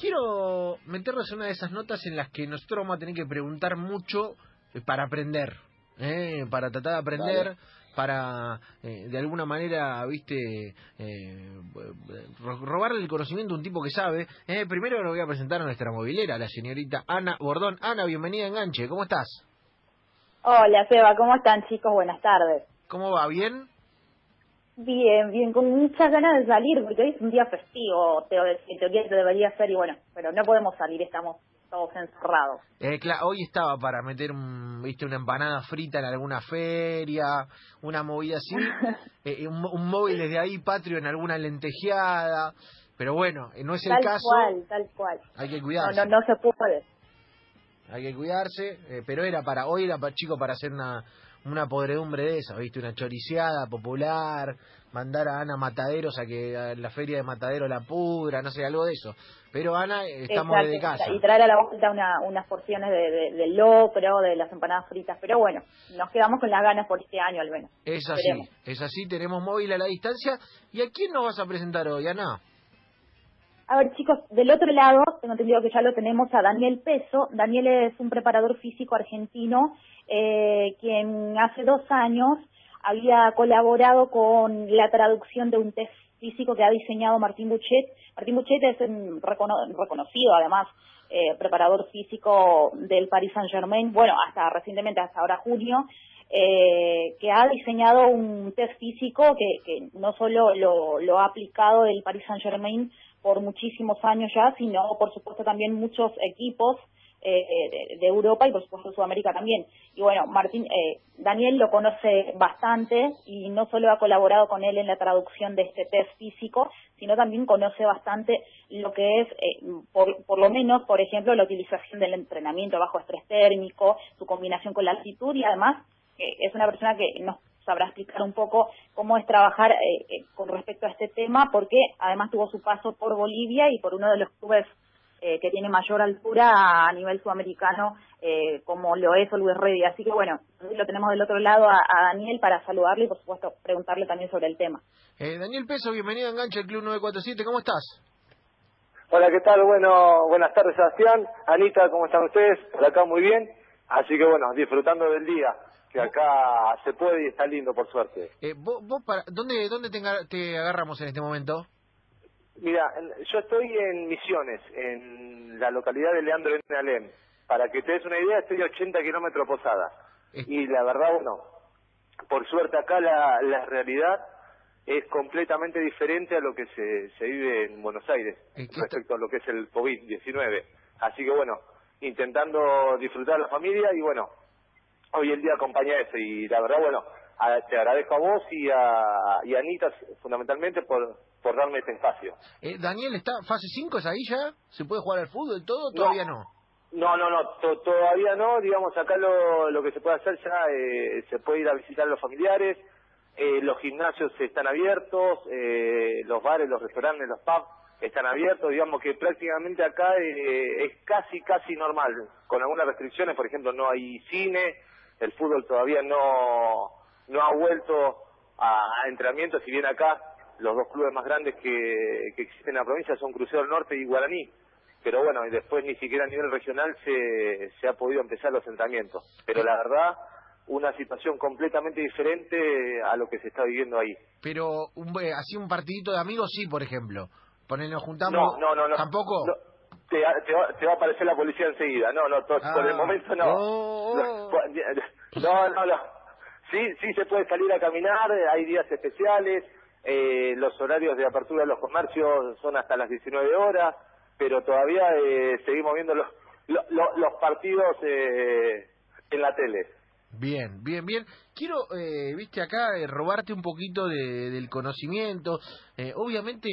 quiero meternos en una de esas notas en las que nosotros vamos a tener que preguntar mucho eh, para aprender, ¿eh? para tratar de aprender, para eh, de alguna manera, viste, eh, ro- robarle el conocimiento a un tipo que sabe. Eh, primero lo voy a presentar a nuestra movilera, la señorita Ana Bordón. Ana, bienvenida a Enganche, ¿cómo estás? Hola, Seba, ¿cómo están chicos? Buenas tardes. ¿Cómo va? ¿Bien? Bien, bien, con muchas ganas de salir, porque hoy es un día festivo, teo- en teoría se debería ser, y bueno, pero no podemos salir, estamos todos encerrados. Eh, cla- hoy estaba para meter un, viste, una empanada frita en alguna feria, una movida así, eh, un, un móvil desde ahí patrio en alguna lentejeada, pero bueno, eh, no es el tal caso, cual, tal cual. hay que No, cuidarse, no, no se puede. hay que cuidarse, eh, pero era para, hoy era para, chico para hacer una, una podredumbre de esa, viste, una choriciada popular, mandar a Ana Mataderos a que a la feria de Matadero la pudra, no sé, algo de eso, pero Ana, estamos Exacto, desde casa. Y traer a la vuelta una, unas porciones de, de, del locro, de las empanadas fritas, pero bueno, nos quedamos con las ganas por este año al menos. Es así, Esperemos. es así, tenemos móvil a la distancia. ¿Y a quién nos vas a presentar hoy, Ana? A ver, chicos, del otro lado, tengo entendido que ya lo tenemos a Daniel Peso. Daniel es un preparador físico argentino, eh, quien hace dos años había colaborado con la traducción de un test físico que ha diseñado Martín Buchet. Martín Buchet es un recono- reconocido, además, eh, preparador físico del Paris Saint-Germain, bueno, hasta recientemente, hasta ahora junio, eh, que ha diseñado un test físico que, que no solo lo, lo ha aplicado el Paris Saint-Germain por muchísimos años ya, sino por supuesto también muchos equipos eh, de, Europa y por supuesto Sudamérica también. Y bueno, Martín, eh, Daniel lo conoce bastante y no solo ha colaborado con él en la traducción de este test físico, sino también conoce bastante lo que es, eh, por, por lo menos, por ejemplo, la utilización del entrenamiento bajo estrés térmico, su combinación con la altitud y además es una persona que nos sabrá explicar un poco cómo es trabajar eh, eh, con respecto a este tema, porque además tuvo su paso por Bolivia y por uno de los clubes eh, que tiene mayor altura a nivel sudamericano, eh, como lo es Always Ready. Así que bueno, lo tenemos del otro lado a, a Daniel para saludarle y por supuesto preguntarle también sobre el tema. Eh, Daniel Peso, bienvenido a Enganche, el Club 947. ¿Cómo estás? Hola, ¿qué tal? Bueno, buenas tardes, Sebastián. Anita, ¿cómo están ustedes? Por acá muy bien. Así que bueno, disfrutando del día, que acá se puede y está lindo, por suerte. Eh, vos, vos para, ¿Dónde, dónde te agarramos en este momento? Mira, en- yo estoy en Misiones, en la localidad de Leandro N. Alem. Para que te des una idea, estoy a 80 kilómetros Posada. Y la verdad, bueno, por suerte acá la, la realidad es completamente diferente a lo que se, se vive en Buenos Aires Eh, ¿qué respecto a lo que es el COVID-19. Así que bueno, intentando disfrutar la familia y bueno, hoy el día acompaña eso y la verdad, bueno, a- te agradezco a vos y a, y a Anita fundamentalmente por, por darme este espacio. eh, Daniel, ¿está fase 5 es ahí ya? ¿Se puede jugar al fútbol todo? Todavía no. No, no, no, to- todavía no. Digamos, acá lo, lo que se puede hacer ya, eh, se puede ir a visitar a los familiares, eh, los gimnasios están abiertos, eh, los bares, los restaurantes, los pubs están abiertos. Digamos que prácticamente acá eh, es casi, casi normal. Con algunas restricciones, por ejemplo, no hay cine, el fútbol todavía no, no ha vuelto a, a entrenamientos, si bien acá los dos clubes más grandes que, que existen en la provincia son Crucero Norte y Guaraní pero bueno, y después ni siquiera a nivel regional se, se ha podido empezar los entrenamientos. Pero la verdad, una situación completamente diferente a lo que se está viviendo ahí. Pero un, eh, así un partidito de amigos sí, por ejemplo. Poner, nos juntamos. No, no, no, no. ¿Tampoco? No, te, te va, te va a aparecer la policía enseguida. No, no, to- Ah. por el momento no. Oh, oh. No, no, no. Sí, sí se puede salir a caminar, hay días especiales, eh, los horarios de apertura de los comercios son hasta las 19 horas, pero todavía eh, seguimos viendo los, lo- lo- los partidos eh, en la tele. Bien, bien, bien. Quiero, eh, viste acá, eh, robarte un poquito de- del conocimiento. Eh, obviamente,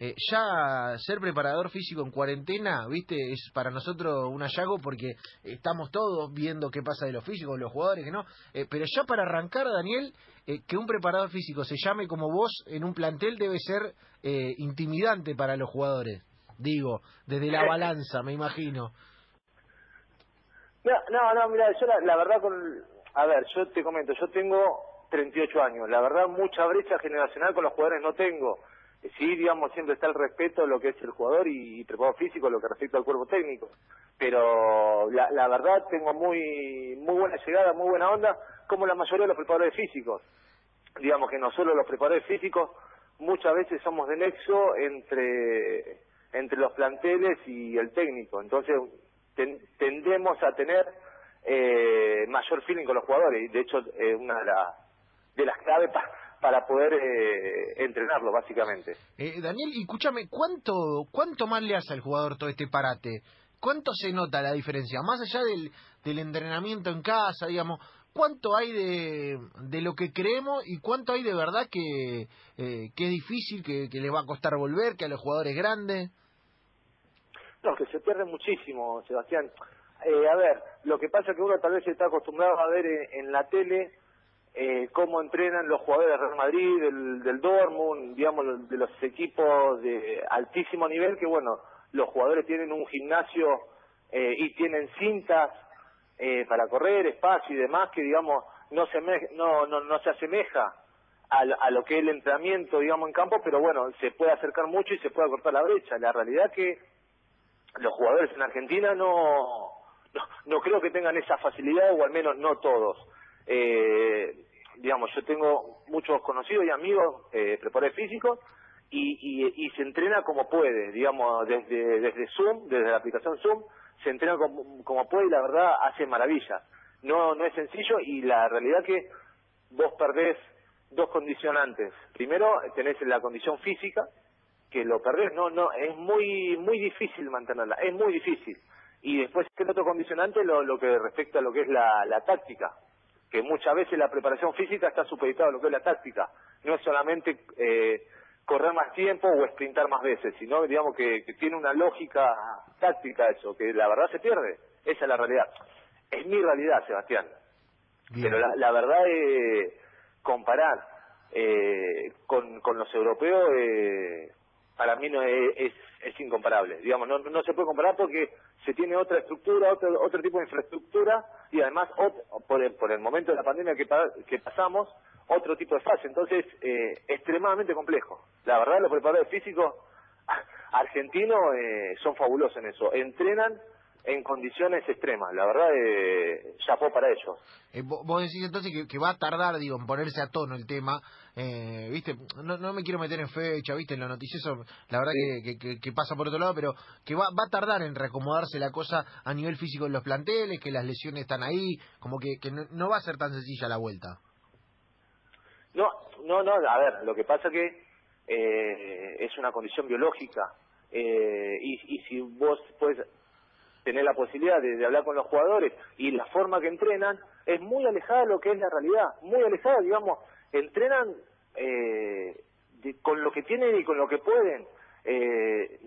eh, ya ser preparador físico en cuarentena, viste, es para nosotros un hallazgo porque estamos todos viendo qué pasa de los físicos, los jugadores, que no. Eh, pero ya para arrancar, Daniel, eh, que un preparador físico se llame como vos en un plantel debe ser eh, intimidante para los jugadores. Digo, desde la balanza, me imagino. No, no, no, mira, yo la, la verdad con... A ver, yo te comento, yo tengo 38 años. La verdad, mucha brecha generacional con los jugadores no tengo. Sí, digamos, siempre está el respeto a lo que es el jugador y, y preparado físico, lo que respecta al cuerpo técnico. Pero la, la verdad tengo muy muy buena llegada, muy buena onda, como la mayoría de los preparadores físicos. Digamos que no solo los preparadores físicos, muchas veces somos de nexo entre entre los planteles y el técnico. Entonces tendemos a tener eh, mayor feeling con los jugadores de hecho es una de, de las claves para poder eh, entrenarlo básicamente. Eh, Daniel, escúchame, ¿cuánto, ¿cuánto más le hace al jugador todo este parate? ¿Cuánto se nota la diferencia? Más allá del, del entrenamiento en casa, digamos, ¿cuánto hay de, de lo que creemos y cuánto hay de verdad que, eh, que es difícil, que, que les va a costar volver, que a los jugadores grandes? No, que se pierde muchísimo, Sebastián. Eh, a ver, lo que pasa es que uno tal vez está acostumbrado a ver en, la tele eh, cómo entrenan los jugadores del Real Madrid, del, del Dortmund, digamos, de los equipos de altísimo nivel, que bueno, los jugadores tienen un gimnasio eh, y tienen cintas eh, para correr, espacio y demás, que digamos, no se, no, no, no se asemeja a, a, lo que es el entrenamiento, digamos, en campo, pero bueno, se puede acercar mucho y se puede cortar la brecha. La realidad que los jugadores en Argentina no, no, creo que tengan esa facilidad, o al menos no todos. Eh, digamos, yo tengo muchos conocidos y amigos eh, preparadores físicos y, y, y, se entrena como puede, digamos, desde, desde Zoom, desde la aplicación Zoom, se entrena como, como puede y la verdad hace maravillas. No, no es sencillo y la realidad que vos perdés dos condicionantes. Primero, tenés la condición física, que lo perdés, no, no, es muy, muy difícil mantenerla, es muy difícil. Y después el otro condicionante, lo, lo que respecta a lo que es la, la táctica, que muchas veces la preparación física está supeditada a lo que es la táctica. No es solamente eh, correr más tiempo o sprintar más veces, sino digamos que, que, tiene una lógica táctica eso, que la verdad se pierde. Esa es la realidad. Es mi realidad, Sebastián. Pero la, la verdad es comparar eh, con, con los europeos eh, para mí no es, es, incomparable. Digamos, no, no se puede comparar porque se tiene otra estructura, otro, otro tipo de infraestructura y además por, el, por el momento de la pandemia que, pasamos, otro tipo de fase. Entonces, eh, extremadamente complejo. La verdad, los preparadores físicos argentinos eh, son fabulosos en eso. Entrenan en condiciones extremas. La verdad, eh, chapó para ellos. Eh, vos decís entonces que, va a tardar, digo, en ponerse a tono el tema. Eh, viste, no, no me quiero meter en fecha, viste, en lo noticioso, la verdad que, que, pasa por otro lado, pero que va, va a tardar en reacomodarse la cosa a nivel físico en los planteles, que las lesiones están ahí, como que, que no, va a ser tan sencilla la vuelta. No, no, no, a ver, lo que pasa que eh, es una condición biológica. Eh, y, y si vos puedes tener la posibilidad de, hablar con los jugadores y la forma que entrenan es muy alejada de lo que es la realidad, muy alejada, digamos, entrenan eh, con lo que tienen y con lo que pueden. Eh,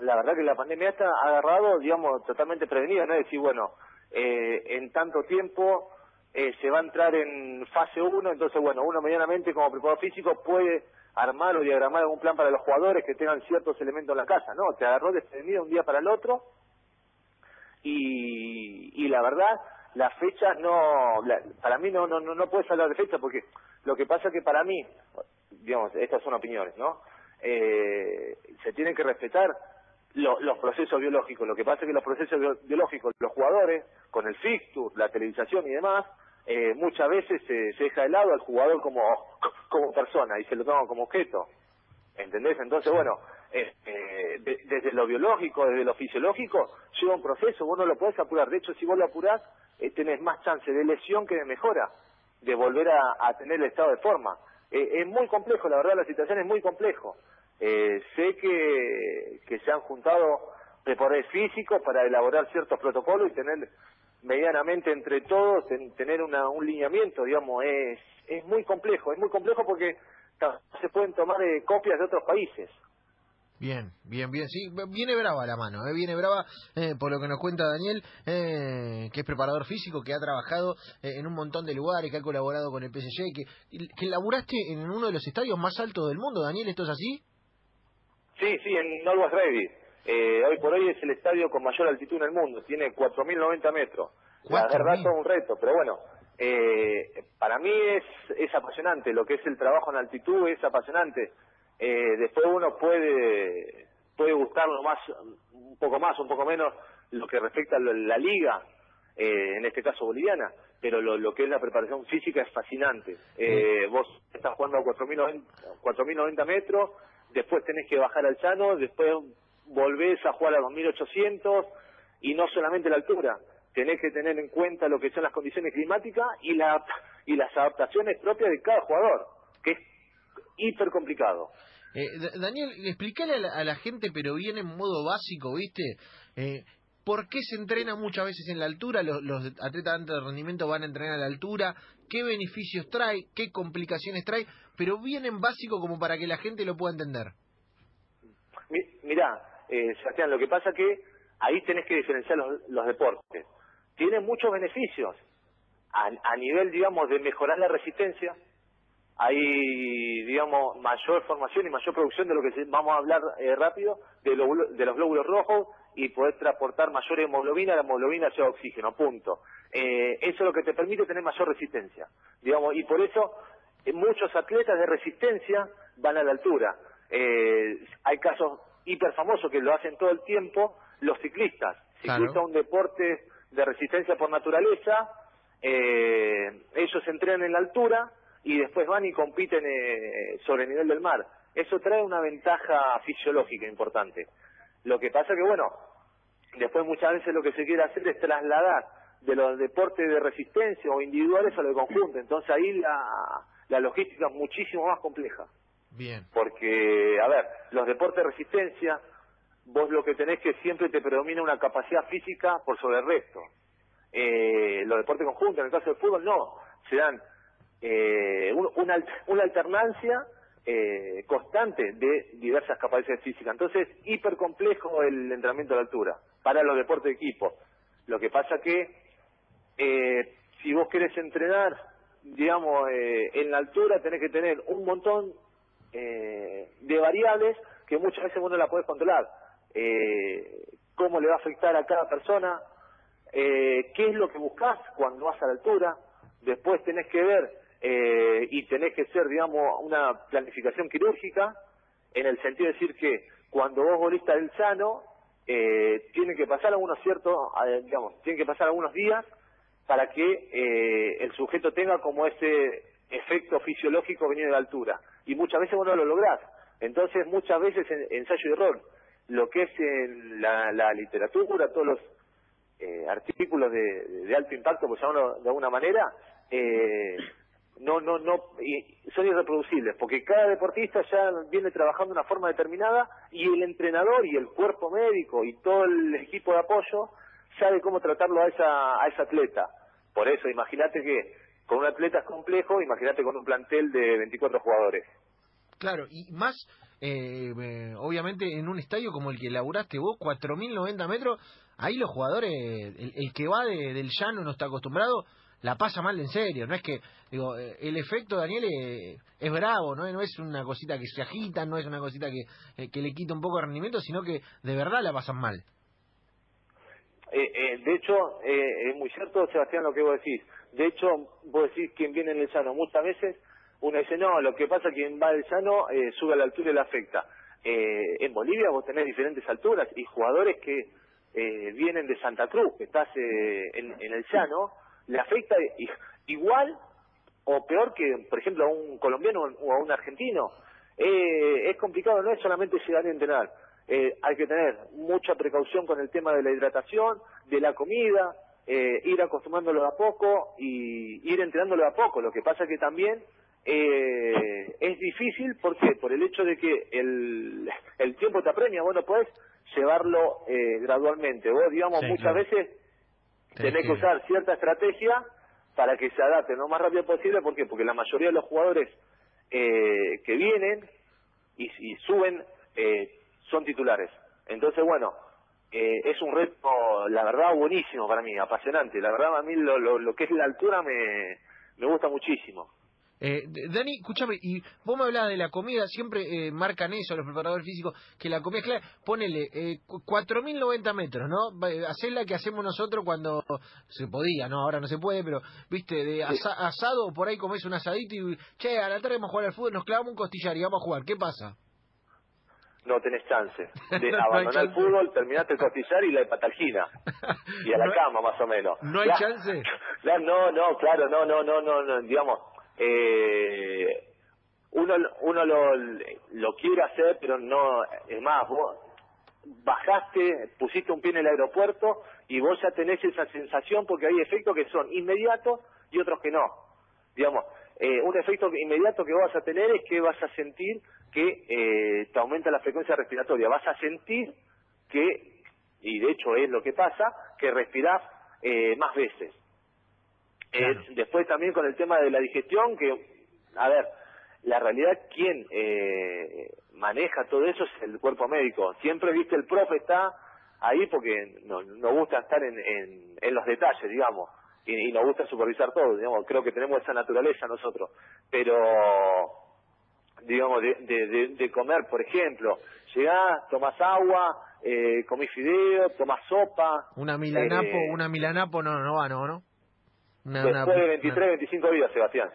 la verdad que la pandemia está agarrado, digamos, totalmente prevenida, no es decir, bueno, eh, en tanto tiempo eh, se va a entrar en fase 1, entonces, bueno, uno medianamente como preparador físico puede armar o diagramar algún plan para los jugadores que tengan ciertos elementos en la casa, ¿no? Te agarró desprevenido un día para el otro y, y la verdad las fechas no para mí no, no no no puedes hablar de fecha porque lo que pasa es que para mí digamos estas son opiniones no eh, se tienen que respetar los procesos biológicos. Lo que pasa es que los procesos biológicos los jugadores con el fixture la televisación y demás eh, muchas veces se, se deja de lado al jugador como como persona y se lo toma como objeto. ¿entendés? entonces bueno eh, eh desde lo biológico, desde lo fisiológico, lleva un proceso, vos no lo podés apurar. De hecho, si vos lo apurás, eh, tenés más chance de lesión que de mejora, de volver a, tener el estado de forma. Eh, es muy complejo, la verdad, la situación es muy complejo. Eh, sé que, se han juntado preparadores físicos para elaborar ciertos protocolos y tener medianamente entre todos, tener una, un lineamiento, digamos, es, es muy complejo, es muy complejo porque se pueden tomar copias de otros países. Bien, bien, bien. Sí, viene brava la mano, ¿eh? viene brava eh, por lo que nos cuenta Daniel, eh, que es preparador físico, que ha trabajado eh, en un montón de lugares, que ha colaborado con el PSG, que, que laburaste en uno de los estadios más altos del mundo. Daniel, ¿esto es así? Sí, sí, en Norwest Ready. Eh, hoy por hoy es el estadio con mayor altitud en el mundo, tiene 4.090 metros. La verdad es un reto, pero bueno, eh, para mí es, es apasionante, lo que es el trabajo en altitud es apasionante Eh, después uno puede puede gustarlo más, un poco más, un poco menos, lo que respecta a la liga, eh, en este caso boliviana, pero lo, lo, que es la preparación física es fascinante. Eh, vos estás jugando a 4.090 metros, después tenés que bajar al llano, después volvés a jugar a 2.800 y no solamente la altura, tenés que tener en cuenta lo que son las condiciones climáticas y, la, y las adaptaciones propias de cada jugador, hiper complicado. Eh, Daniel, explícale a la, gente, pero bien en modo básico, ¿viste? Eh, ¿Por qué se entrena muchas veces en la altura? Los, los atletas de rendimiento van a entrenar a la altura. ¿Qué beneficios trae? ¿Qué complicaciones trae? Pero bien en básico como para que la gente lo pueda entender. Mirá, eh, Sebastián, lo que pasa que ahí tenés que diferenciar los, los deportes. Tienen muchos beneficios a, a nivel, digamos, de mejorar la resistencia, hay, digamos, mayor formación y mayor producción de lo que vamos a hablar eh, rápido, de, de, los glóbulos rojos y poder transportar mayor hemoglobina, la hemoglobina sea oxígeno, punto. Eh, eso es lo que te permite tener mayor resistencia, digamos, y por eso eh, muchos atletas de resistencia van a la altura. hay casos hiper famosos que lo hacen todo el tiempo, los ciclistas. Ciclista un deporte de resistencia por naturaleza, ellos entrenan en la altura, y después van y compiten eh, sobre el nivel del mar. Eso trae una ventaja fisiológica importante. Lo que pasa que, bueno, después muchas veces lo que se quiere hacer es trasladar de los deportes de resistencia o individuales a lo de conjunto. Entonces ahí la, la logística es muchísimo más compleja. Bien. Porque, a ver, los deportes de resistencia, vos lo que tenés que siempre te predomina una capacidad física por sobre el resto. Eh, los deportes conjuntos, en el caso del fútbol, no. Se dan eh, una, una alternancia eh, constante de diversas capacidades físicas. Entonces, hiper complejo el entrenamiento a la altura para los deportes de equipo. Lo que pasa que eh, si vos querés entrenar, digamos, eh, en la altura tenés que tener un montón eh, de variables que muchas veces vos no la podés controlar. Eh, cómo le va a afectar a cada persona, eh, qué es lo que buscas cuando vas a la altura, después tenés que ver eh, y tenés que ser, digamos, una planificación quirúrgica, en el sentido de decir que cuando vos volviste del sano, eh, tienen que pasar algunos ciertos, digamos, tienen que pasar algunos días para que eh, el sujeto tenga como ese efecto fisiológico venido de altura. Y muchas veces vos no lo lográs. Entonces, muchas veces en, ensayo y error, lo que es en la, la literatura, todos los eh, artículos de, de, alto impacto, por llamarlo de alguna manera, eh, no, no, no, son irreproducibles, porque cada deportista ya viene trabajando de una forma determinada y el entrenador y el cuerpo médico y todo el equipo de apoyo sabe cómo tratarlo a esa, a ese atleta. Por eso, imagínate que con un atleta es complejo, imagínate con un plantel de 24 jugadores. Claro, y más, eh, eh, obviamente, en un estadio como el que elaboraste vos, 4.090 metros, ahí los jugadores, el, el que va de, del llano no está acostumbrado, la pasa mal en serio, no es que, digo, eh, el efecto Daniel es, es bravo, ¿no? no es una cosita que se agita, no es una cosita que, eh, que le quita un poco de rendimiento, sino que de verdad la pasan mal. Eh, de hecho, es muy cierto, Sebastián, lo que vos decís. De hecho, vos decís quien viene en el llano. Muchas veces uno dice, no, lo que pasa es que quien va del llano sube a la altura y le afecta. en Bolivia vos tenés diferentes alturas y jugadores que vienen de Santa Cruz, que estás en, en el llano, le afecta igual o peor que, por ejemplo, a un colombiano o a un argentino. Eh, es complicado, no es solamente llegar a entrenar. Eh, hay que tener mucha precaución con el tema de la hidratación, de la comida, eh, ir acostumbrándolo de a poco y ir entrenándolo de a poco. Lo que pasa que también eh, es difícil, ¿por Por el hecho de que el, el tiempo te apremia, bueno, puedes llevarlo eh, gradualmente. Vos, digamos, muchas veces Tenés que usar cierta estrategia para que se adapte lo más rápido posible. ¿Por qué? Porque la mayoría de los jugadores eh, que vienen y, y suben eh, son titulares. Entonces, bueno, eh, es un reto, la verdad, buenísimo para mí, apasionante. La verdad, a mí lo, lo, lo que es la altura me, me gusta muchísimo. Eh, Dani, escúchame, y vos me hablabas de la comida, siempre eh, marcan eso los preparadores físicos, que la comida es clara. Ponele eh, 4.090 metros, ¿no? Hacer la que hacemos nosotros cuando se podía, ¿no? Ahora no se puede, pero, viste, de asado, por ahí comés un asadito y, che, a la tarde vamos a jugar al fútbol, nos clavamos un costillar y vamos a jugar. ¿Qué pasa? no tenés chance de abandonar el fútbol, terminaste el costillar y la hepatalgina. Y a la cama, más o menos. ¿No hay chance? no, no, claro, no, no, no, no, no digamos, eh, uno, uno lo, lo quiere hacer, pero no, es más, vos bajaste, pusiste un pie en el aeropuerto y vos ya tenés esa sensación porque hay efectos que son inmediatos y otros que no. Digamos, eh, un efecto inmediato que vas a tener es que vas a sentir que eh, te aumenta la frecuencia respiratoria, vas a sentir que, y de hecho es lo que pasa, que respirás eh, más veces. Eh, después también con el tema de la digestión, que, a ver, la realidad, quien eh, maneja todo eso es el cuerpo médico. Siempre, viste, el profe está ahí porque nos, nos gusta estar en, en, en los detalles, digamos, y, y, nos gusta supervisar todo, digamos, creo que tenemos esa naturaleza nosotros, pero, digamos, de, de, de, comer, por ejemplo, llegás, tomas agua, eh, comís fideo, tomás sopa. Una milanapo, eh, una milanapo no, no va, no, ¿no? Una, después una, de 23, una... 25 días, Sebastián.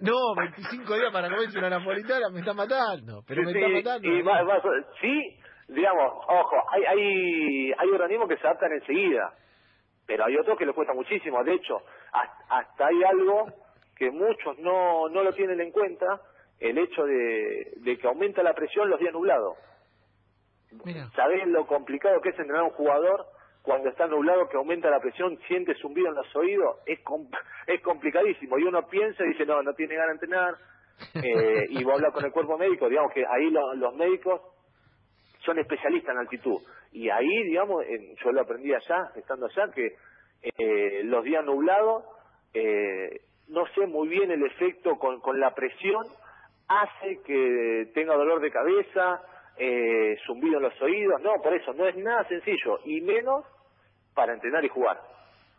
No, 25 días para comerse una napolitana, me está matando, pero me está matando. Y más, más, sí, digamos, ojo, hay, hay, hay organismos que se adaptan enseguida, pero hay otros que les cuesta muchísimo. De hecho, hasta, hasta hay algo que muchos no, no lo tienen en cuenta, el hecho de, de que aumenta la presión los días nublados. ¿Sabés lo complicado que es entrenar a un jugador cuando está nublado que aumenta la presión, siente zumbido en los oídos, es es complicadísimo. Y uno piensa y dice, no, no tiene ganas de entrenar, eh, y va a hablar con el cuerpo médico, digamos que ahí lo, los médicos son especialistas en altitud. Y ahí, digamos, en, yo lo aprendí allá, estando allá, que eh, los días nublados, eh, no sé muy bien el efecto con, con la presión, hace que tenga dolor de cabeza, eh, zumbido en los oídos, no, por eso no es nada sencillo, y menos para entrenar y jugar.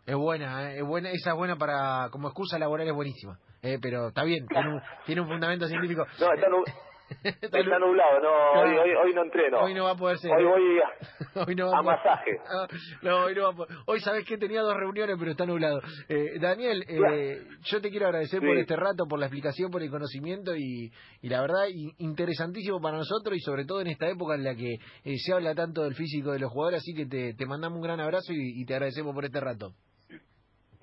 Es buena, ¿eh? es buena, esa es buena para, como excusa laboral es buenísima, eh, pero está bien, tiene un, tiene un fundamento científico. No, está, está, está nublado, no, hoy, hoy, hoy, no entreno. Hoy no va a poder ser. Hoy voy a, hoy no va a, a masaje. No, hoy no va a poder. Hoy sabes que tenía dos reuniones, pero está nublado. Eh, Daniel, eh, yo te quiero agradecer sí. por este rato, por la explicación, por el conocimiento y, y la verdad, interesantísimo para nosotros y sobre todo en esta época en la que eh, se habla tanto del físico de los jugadores, así que te, te mandamos un gran abrazo y, y te agradecemos por este rato.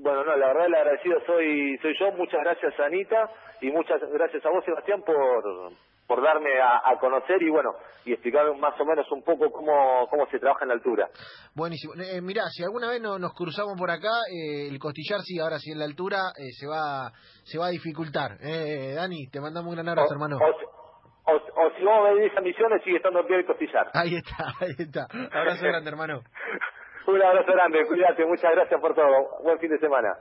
Bueno, no, la verdad el agradecido soy soy yo. Muchas gracias Anita y muchas gracias a vos Sebastián por por darme a, a, conocer y bueno y explicar más o menos un poco cómo cómo se trabaja en la altura. Buenísimo. Eh, mirá, si alguna vez no, nos cruzamos por acá, eh, el costillar sí, ahora sí en la altura eh, se va se va a dificultar. Eh, Dani, te mandamos un gran abrazo, o, hermano. O, o, o, si vos venís a Misiones, sigue estando en pie el costillar. Ahí está, ahí está. Abrazo grande, hermano. Un abrazo grande, cuídate, muchas gracias por todo. Buen fin de semana.